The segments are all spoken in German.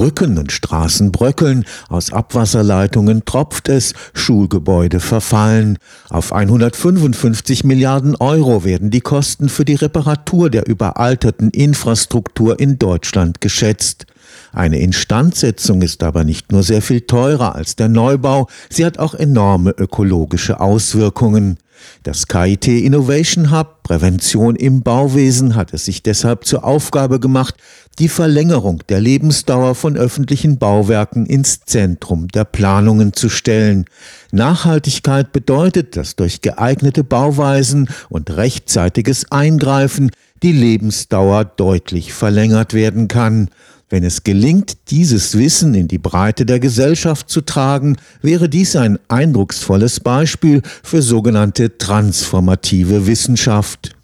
Brücken und Straßen bröckeln, aus Abwasserleitungen tropft es, Schulgebäude verfallen. Auf 155 Milliarden Euro werden die Kosten für die Reparatur der überalterten Infrastruktur in Deutschland geschätzt. Eine Instandsetzung ist aber nicht nur sehr viel teurer als der Neubau, sie hat auch enorme ökologische Auswirkungen. Das KIT Innovation Hub Prävention im Bauwesen hat es sich deshalb zur Aufgabe gemacht, die Verlängerung der Lebensdauer von öffentlichen Bauwerken ins Zentrum der Planungen zu stellen. Nachhaltigkeit bedeutet, dass durch geeignete Bauweisen und rechtzeitiges Eingreifen die Lebensdauer deutlich verlängert werden kann. Wenn es gelingt, dieses Wissen in die Breite der Gesellschaft zu tragen, wäre dies ein eindrucksvolles Beispiel für sogenannte transformative Wissenschaft.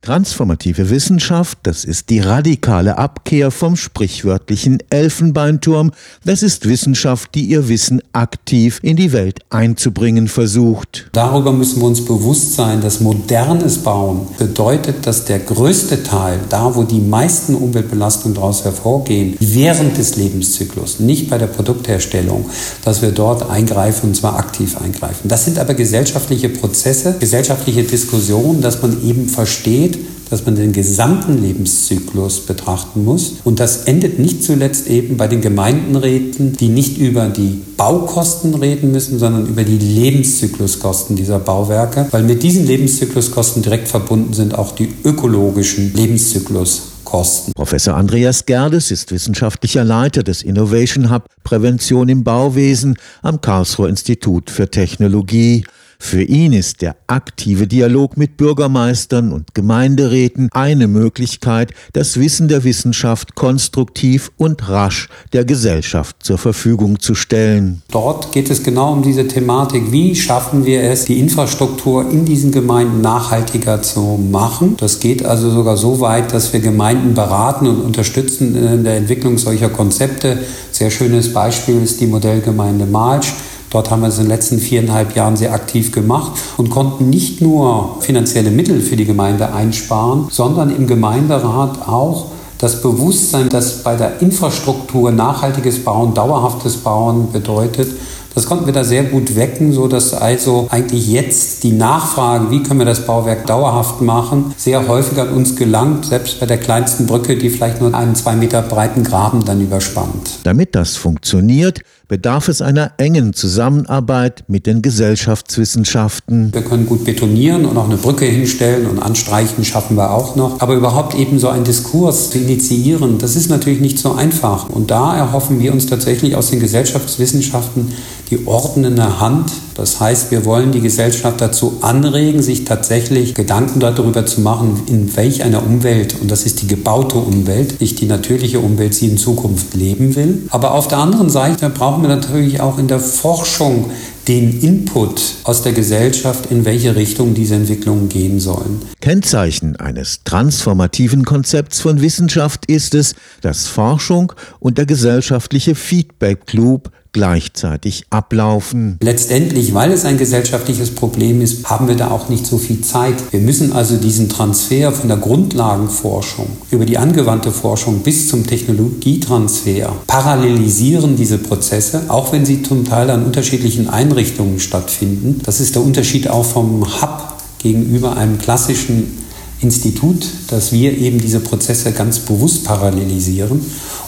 Transformative Wissenschaft, das ist die radikale Abkehr vom sprichwörtlichen Elfenbeinturm, das ist Wissenschaft, die ihr Wissen aktiv in die Welt einzubringen versucht. Darüber müssen wir uns bewusst sein, dass modernes Bauen bedeutet, dass der größte Teil, da wo die meisten Umweltbelastungen daraus hervorgehen, während des Lebenszyklus, nicht bei der Produktherstellung, dass wir dort eingreifen und zwar aktiv eingreifen. Das sind aber gesellschaftliche Prozesse, gesellschaftliche Diskussionen, dass man eben versteht, dass man den gesamten Lebenszyklus betrachten muss. Und das endet nicht zuletzt eben bei den Gemeindenräten, die nicht über die Baukosten reden müssen, sondern über die Lebenszykluskosten dieser Bauwerke, weil mit diesen Lebenszykluskosten direkt verbunden sind auch die ökologischen Lebenszykluskosten. Professor Andreas Gerdes ist wissenschaftlicher Leiter des Innovation Hub Prävention im Bauwesen am Karlsruher Institut für Technologie. Für ihn ist der aktive Dialog mit Bürgermeistern und Gemeinderäten eine Möglichkeit, das Wissen der Wissenschaft konstruktiv und rasch der Gesellschaft zur Verfügung zu stellen. Dort geht es genau um diese Thematik, wie schaffen wir es, die Infrastruktur in diesen Gemeinden nachhaltiger zu machen. Das geht also sogar so weit, dass wir Gemeinden beraten und unterstützen in der Entwicklung solcher Konzepte. Sehr schönes Beispiel ist die Modellgemeinde Malsch Dort haben wir es in den letzten viereinhalb Jahren sehr aktiv gemacht und konnten nicht nur finanzielle Mittel für die Gemeinde einsparen, sondern im Gemeinderat auch das Bewusstsein, dass bei der Infrastruktur nachhaltiges Bauen, dauerhaftes Bauen bedeutet, das konnten wir da sehr gut wecken, so dass also eigentlich jetzt die Nachfrage, wie können wir das Bauwerk dauerhaft machen, sehr häufig an uns gelangt, selbst bei der kleinsten Brücke, die vielleicht nur einen zwei Meter breiten Graben dann überspannt. Damit das funktioniert, bedarf es einer engen Zusammenarbeit mit den Gesellschaftswissenschaften. Wir können gut betonieren und auch eine Brücke hinstellen und anstreichen schaffen wir auch noch. Aber überhaupt eben so einen Diskurs zu initiieren, das ist natürlich nicht so einfach. Und da erhoffen wir uns tatsächlich aus den Gesellschaftswissenschaften die ordnende Hand. Das heißt, wir wollen die Gesellschaft dazu anregen, sich tatsächlich Gedanken darüber zu machen, in welch einer Umwelt, und das ist die gebaute Umwelt, nicht die natürliche Umwelt, sie in Zukunft leben will. Aber auf der anderen Seite brauchen wir natürlich auch in der Forschung den Input aus der Gesellschaft, in welche Richtung diese Entwicklungen gehen sollen. Kennzeichen eines transformativen Konzepts von Wissenschaft ist es, dass Forschung und der gesellschaftliche Feedback Loop gleichzeitig ablaufen. Letztendlich, weil es ein gesellschaftliches Problem ist, haben wir da auch nicht so viel Zeit. Wir müssen also diesen Transfer von der Grundlagenforschung über die angewandte Forschung bis zum Technologietransfer parallelisieren diese Prozesse, auch wenn sie zum Teil an unterschiedlichen Einrichtungen stattfinden. Das ist der Unterschied auch vom Hub gegenüber einem klassischen Institut, dass wir eben diese Prozesse ganz bewusst parallelisieren,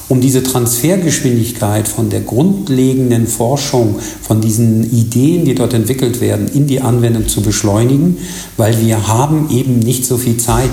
um diese Transfergeschwindigkeit von der grundlegenden Forschung, von diesen Ideen, die dort entwickelt werden, in die Anwendung zu beschleunigen, weil wir haben eben nicht so viel Zeit.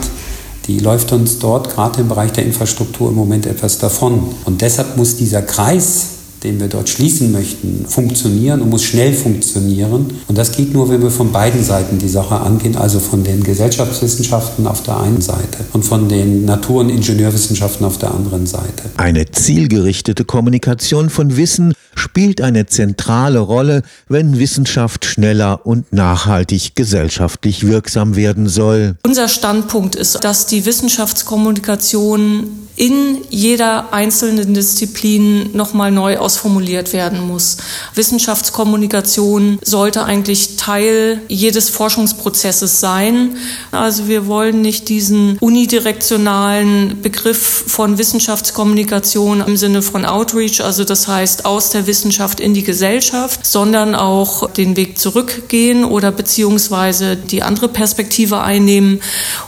Die läuft uns dort gerade im Bereich der Infrastruktur im Moment etwas davon. Und deshalb muss dieser Kreis den wir dort schließen möchten, funktionieren und muss schnell funktionieren. Und das geht nur, wenn wir von beiden Seiten die Sache angehen, also von den Gesellschaftswissenschaften auf der einen Seite und von den Natur- und Ingenieurwissenschaften auf der anderen Seite. Eine zielgerichtete Kommunikation von Wissen spielt eine zentrale Rolle, wenn Wissenschaft schneller und nachhaltig gesellschaftlich wirksam werden soll. Unser Standpunkt ist, dass die Wissenschaftskommunikation in jeder einzelnen Disziplin nochmal neu ausformuliert werden muss. Wissenschaftskommunikation sollte eigentlich Teil jedes Forschungsprozesses sein. Also wir wollen nicht diesen unidirektionalen Begriff von Wissenschaftskommunikation im Sinne von Outreach, also das heißt aus der Wissenschaft in die Gesellschaft, sondern auch den Weg zurückgehen oder beziehungsweise die andere Perspektive einnehmen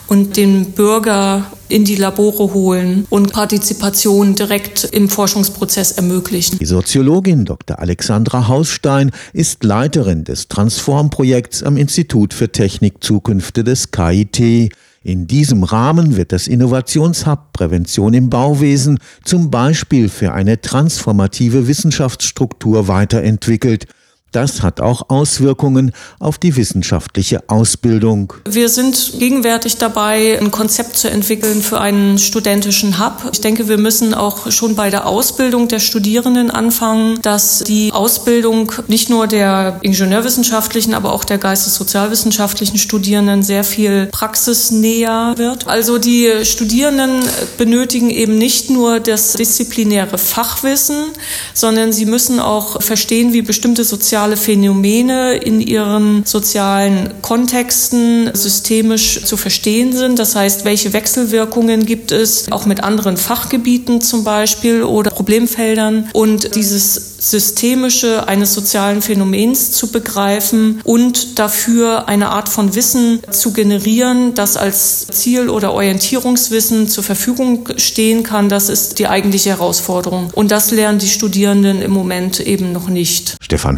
und den Bürger in die Labore holen und Partizipation direkt im Forschungsprozess ermöglichen. Die Soziologin Dr. Alexandra Hausstein ist Leiterin des Transform-Projekts am Institut für Technik Zukünfte des KIT. In diesem Rahmen wird das Innovationshub Prävention im Bauwesen zum Beispiel für eine transformative Wissenschaftsstruktur weiterentwickelt. Das hat auch Auswirkungen auf die wissenschaftliche Ausbildung. Wir sind gegenwärtig dabei, ein Konzept zu entwickeln für einen studentischen Hub. Ich denke, wir müssen auch schon bei der Ausbildung der Studierenden anfangen, dass die Ausbildung nicht nur der ingenieurwissenschaftlichen, aber auch der geistessozialwissenschaftlichen Studierenden sehr viel praxisnäher wird. Also die Studierenden benötigen eben nicht nur das disziplinäre Fachwissen, sondern sie müssen auch verstehen, wie bestimmte soziale soziale Phänomene in ihren sozialen Kontexten systemisch zu verstehen sind. Das heißt, welche Wechselwirkungen gibt es auch mit anderen Fachgebieten zum Beispiel oder Problemfeldern und dieses Systemische eines sozialen Phänomens zu begreifen und dafür eine Art von Wissen zu generieren, das als Ziel- oder Orientierungswissen zur Verfügung stehen kann, das ist die eigentliche Herausforderung. Und das lernen die Studierenden im Moment eben noch nicht. Stefan